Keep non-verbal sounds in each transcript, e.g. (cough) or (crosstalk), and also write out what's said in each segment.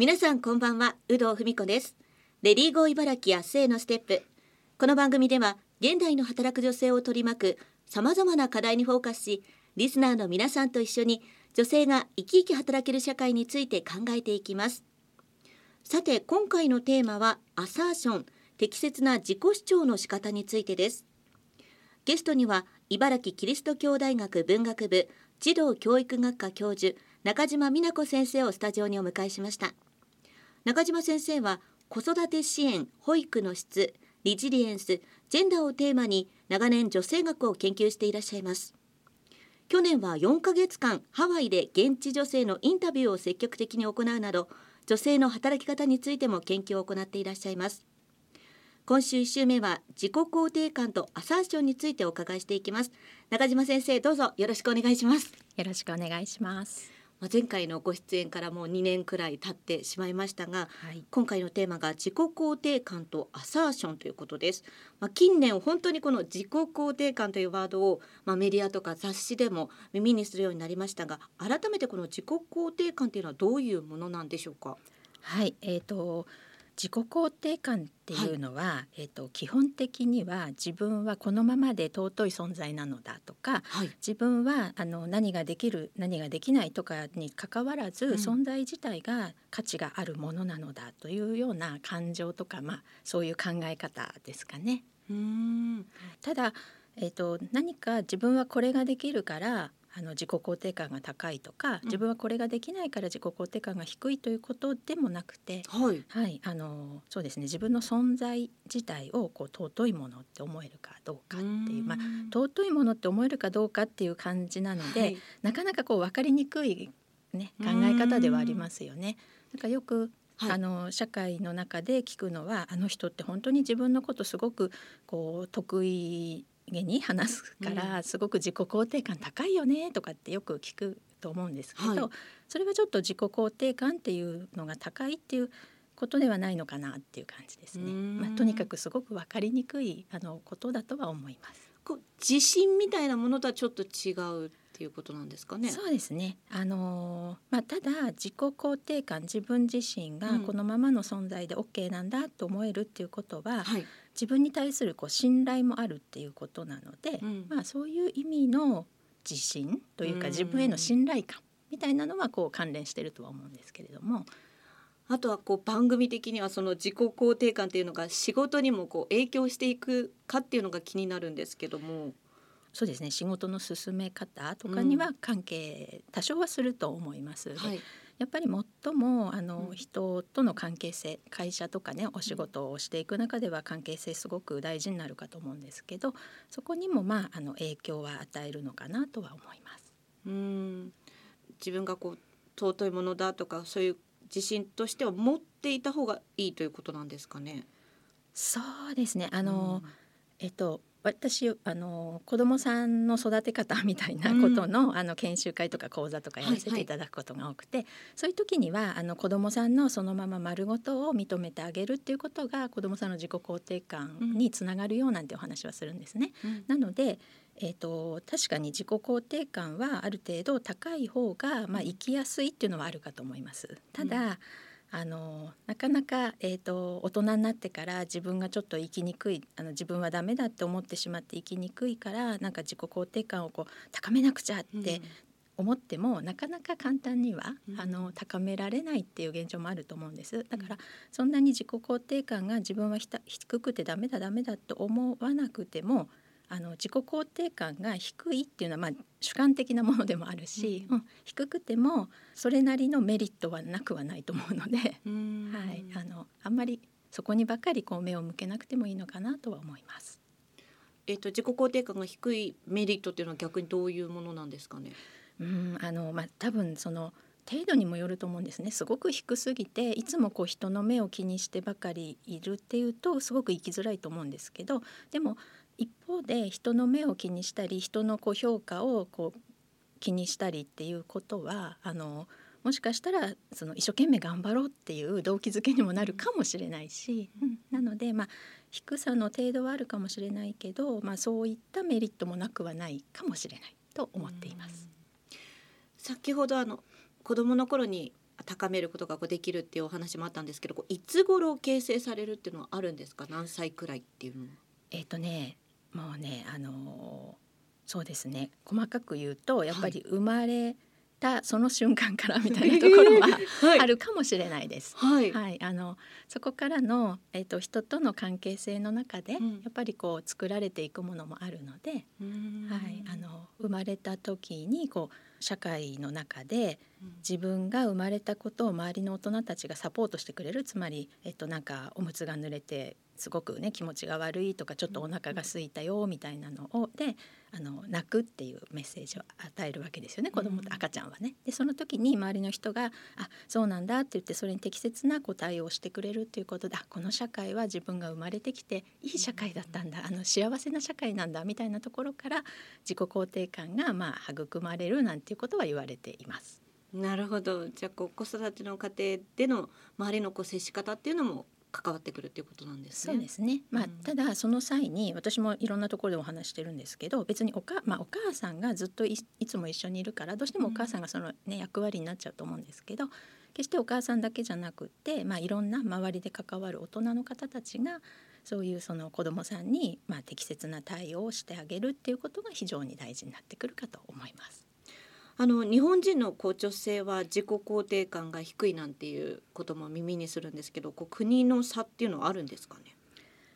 皆さんこんばんは有働文子です。レディーゴー茨城明日へのステップ。この番組では現代の働く女性を取り巻く様々な課題にフォーカスしリスナーの皆さんと一緒に女性が生き生き働ける社会について考えていきます。さて今回のテーマはアサーション適切な自己主張の仕方についてです。ゲストには茨城キリスト教大学文学部児童教育学科教授中島美奈子先生をスタジオにお迎えしました。中島先生は子育て支援保育の質リジリエンスジェンダーをテーマに長年女性学を研究していらっしゃいます。去年は4ヶ月間ハワイで現地女性のインタビューを積極的に行うなど女性の働き方についても研究を行っていらっしゃいます。今週1週目は自己肯定感とアサーションについてお伺いしていきます。中島先生どうぞよろしくお願いします。よろしくお願いします。まあ、前回のご出演からもう2年くらい経ってしまいましたが、はい、今回のテーマが自己肯定感とアサーションということです。まあ、近年本当にこの自己肯定感というワードを、まあ、メディアとか雑誌でも耳にするようになりましたが改めてこの自己肯定感というのはどういうものなんでしょうか？はい、えーと自己肯定感っていうのは、はい、えーと、基本的には自分はこのままで尊い存在なのだとか、はい、自分はあの何ができる何ができないとかにかかわらず、うん、存在自体が価値があるものなのだというような感情とか、まあ、そういう考え方ですかね。うん。ただ、えーと何か自分はこれができるからあの自己肯定感が高いとか、自分はこれができないから自己肯定感が低いということでもなくて、はい、はい、あのそうですね自分の存在自体をこう尊いものって思えるかどうかっていうまあ、尊いものって思えるかどうかっていう感じなので、はい、なかなかこう分かりにくい、ね、考え方ではありますよね。なんかよくはい、あの社会の中で聞くのはあの人って本当に自分のことすごくこう得意げに話すから、うん、すごく自己肯定感高いよねとかってよく聞くと思うんですけど、はい、それはちょっと自己肯定感っていうのが高いっていうことではないのかなっていう感じですね。まあ、とにかくすごく分かりにくいあのことだとは思います。こう自信みたいなものとはちょっと違うっていうことなんですかね。そうですね。あのまあただ自己肯定感自分自身がこのままの存在で OK なんだと思えるっていうことは、うんはい、自分に対するこう信頼もあるっていうことなので、うん、まあそういう意味の自信というか自分への信頼感みたいなのはこう関連してるとは思うんですけれども。あとはこう番組的にはその自己肯定感っていうのが仕事にもこう影響していくかっていうのが気になるんですけども。そうですね。仕事の進め方とかには関係、多少はすると思います。はい、やっぱり最もあの、人との関係性会社とかねお仕事をしていく中では関係性すごく大事になるかと思うんですけどそこにもまああの影響は与えるのかなとは思います。うん。自分がこう尊いものだとかそういう自信としては持っていた方がいいということなんですかね。そうですね。あの、うん、えっと私あの子どもさんの育て方みたいなことのうん、あの研修会とか講座とかやらせていただくことが多くて、はいはい、そういう時にはあの子どもさんのそのまま丸ごとを認めてあげるっていうことが子どもさんの自己肯定感につながるようなんてお話はするんですね。うん、なのでえーと、確かに自己肯定感はある程度高い方が、まあ、生きやすいっていうのはあるかと思います。ただ、うんあのなかなか、えーと、大人になってから自分がちょっと生きにくいあの自分はダメだって思ってしまって生きにくいからなんか自己肯定感をこう高めなくちゃって思っても、うん、なかなか簡単には、うん、あの高められないっていう現状もあると思うんです。だからそんなに自己肯定感が自分は低くてダメだダメだと思わなくてもあの自己肯定感が低いっていうのは、まあ、主観的なものでもあるし、うん、低くてもそれなりのメリットはなくはないと思うので、はい、あのあんまりそこにばかりこう目を向けなくてもいいのかなとは思います。えっ、と自己肯定感が低いメリットっていうのは逆にどういうものなんですかね？うんあのまあ多分その程度にもよると思うんですねすごく低すぎていつもこう人の目を気にしてばかりいるっていうとすごく生きづらいと思うんですけどでも一方で人の目を気にしたり人のこう評価をこう気にしたりっていうことはあのもしかしたらその一生懸命頑張ろうっていう動機づけにもなるかもしれないし、うん、なのでまあ低さの程度はあるかもしれないけど、まあ、そういったメリットもなくはないかもしれないと思っています。先ほどあの子供の頃に高めることができるっていうお話もあったんですけどこういつ頃形成されるっていうのはあるんですか？何歳くらいっていうのは。えっ、とねもうねあのそうですね。細かく言うとやっぱり生まれ、はいたその瞬間からみたいなところは (laughs) あるかもしれないです。はい、はい、あのそこからのえっ、ー、と人との関係性の中で、うん、やっぱりこう作られていくものもあるので、はい、あの生まれた時にこう社会の中で自分が生まれたことを周りの大人たちがサポートしてくれる。つまりえっ、ー、となんかおむつが濡れてすごくね気持ちが悪いとかちょっとお腹が空いたよみたいなのをであの泣くっていうメッセージを与えるわけですよね子供と赤ちゃんはね。でその時に周りの人が「あそうなんだ」って言ってそれに適切なこう対応をしてくれるっていうことでこの社会は自分が生まれてきていい社会だったんだあの幸せな社会なんだみたいなところから自己肯定感がまあ育まれるなんていうことは言われています。なるほどじゃあこう子育ての家庭での周りのこう接し方っていうのも関わってくるっていうことなんですね。そうですね。まあ、うん、ただその際に私もいろんなところでお話してるんですけど、別におかまあお母さんがずっといつも一緒にいるからどうしてもお母さんがそのね、役割になっちゃうと思うんですけど、決してお母さんだけじゃなくて、まあいろんな周りで関わる大人の方たちがそういうその子どもさんにまあ適切な対応をしてあげるっていうことが非常に大事になってくるかと思います。あの日本人のこう女性は自己肯定感が低いなんていうことも耳にするんですけどこう国の差っていうのはあるんですかね？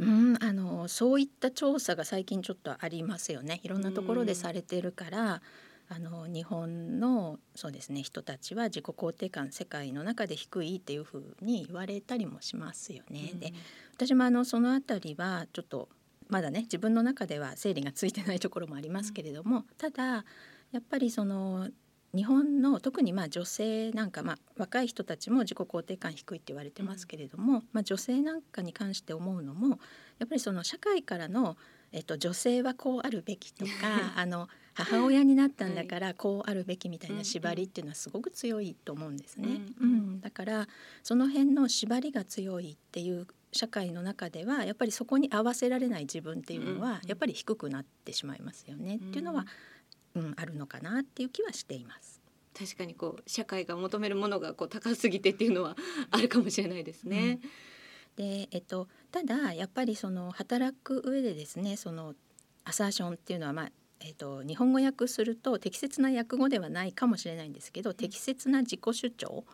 うんあのそういった調査が最近ちょっとありますよね。いろんなところでされてるから、あの日本のそうですね人たちは自己肯定感世界の中で低いっていうふうに言われたりもしますよね。で私もあのそのあたりはちょっとまだね自分の中では整理がついてないところもありますけれども、ただやっぱりその日本の特にまあ女性なんか、まあ、若い人たちも自己肯定感低いって言われてますけれども、まあ、女性なんかに関して思うのもやっぱりその社会からの、えっと、女性はこうあるべきとか (laughs) あの母親になったんだからこうあるべきみたいな縛りっていうのはすごく強いと思うんですね。うん、だからその辺の縛りが強いっていう社会の中ではやっぱりそこに合わせられない自分っていうのはやっぱり低くなってしまいますよね。っていうのはうん、あるのかなっていう気はしています。確かにこう社会が求めるものがこう高すぎてっていうのはあるかもしれないですね。うん、で、えっと、ただやっぱりその働く上でですねそのアサーションっていうのは、まあえっと、日本語訳すると適切な訳語ではないかもしれないんですけど、うん、適切な自己主張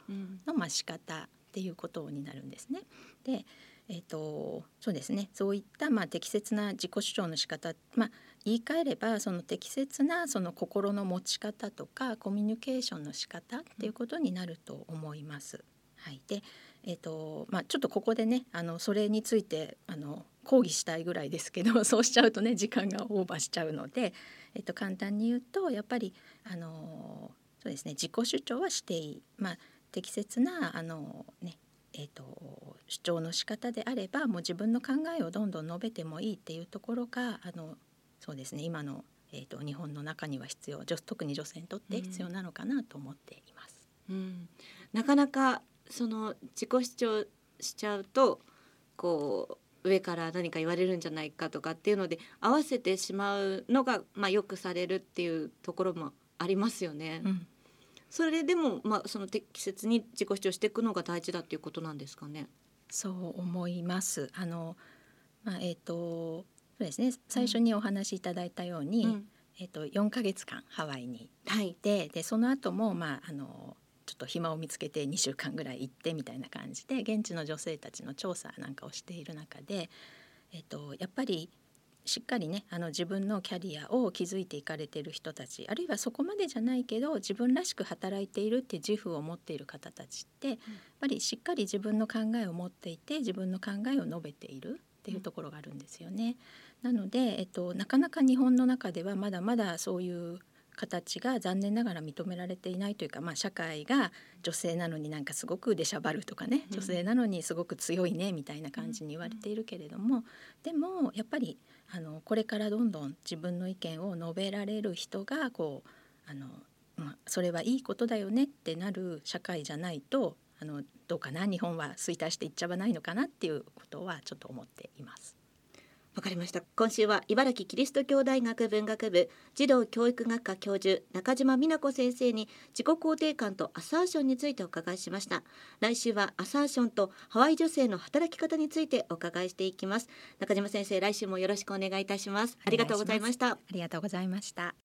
のまあ仕方っていうことになるんですね。でえーと、そうですねそういったまあ適切な自己主張の仕方、まあ、言い換えればその適切なその心の持ち方とかコミュニケーションの仕方っていうことになると思います。はい、で、えーとまあ、ちょっとここでねあのそれについてあの講義したいぐらいですけど (laughs) そうしちゃうとね時間がオーバーしちゃうので、えー、と簡単に言うとやっぱりあのそうですね自己主張はしていい、まあ、適切なあの、ね、えーと、主張の仕方であればもう自分の考えをどんどん述べてもいいっていうところがあのそうですね今の、えーと、日本の中には必要特に女性にとって必要なのかなと思っています。うん、うん、なかなかその自己主張しちゃうとこう上から何か言われるんじゃないかとかっていうので合わせてしまうのが、まあ、よくされるっていうところもありますよね。うんそれでも、まあ、その適切に自己主張していくのが大事だっていうことなんですかね。そう思います。あの、まあ、えっ、ー、と、そうですね。最初にお話しいただいたように、うん、えっ、ー、と、4ヶ月間ハワイに行って、はい、で、その後も、まあ、あの。ちょっと暇を見つけて2週間ぐらい行ってみたいな感じで現地の女性たちの調査なんかをしている中で、えっと、やっぱりしっかりねあの自分のキャリアを築いていかれている人たちあるいはそこまでじゃないけど自分らしく働いているって自負を持っている方たちって、やっぱりしっかり自分の考えを持っていて自分の考えを述べているっていうところがあるんですよね。なので、えっと、なかなか日本の中ではまだまだそういう形が残念ながら認められていないというか、まあ、社会が女性なのになんかすごく出しゃばるとかね女性なのにすごく強いねみたいな感じに言われているけれどもでもやっぱりあのこれからどんどん自分の意見を述べられる人がこうあの、まあ、それはいいことだよねってなる社会じゃないとあのどうかな日本は衰退していっちゃわないのかなっていうことはちょっと思っています。わかりました。今週は茨城キリスト教大学文学部児童教育学科教授中島美奈子先生に自己肯定感とアサーションについてお伺いしました。来週はアサーションとハワイ女性の働き方についてお伺いしていきます。中島先生来週もよろしくお願いいたします。ありがとうございました。ありがとうございました。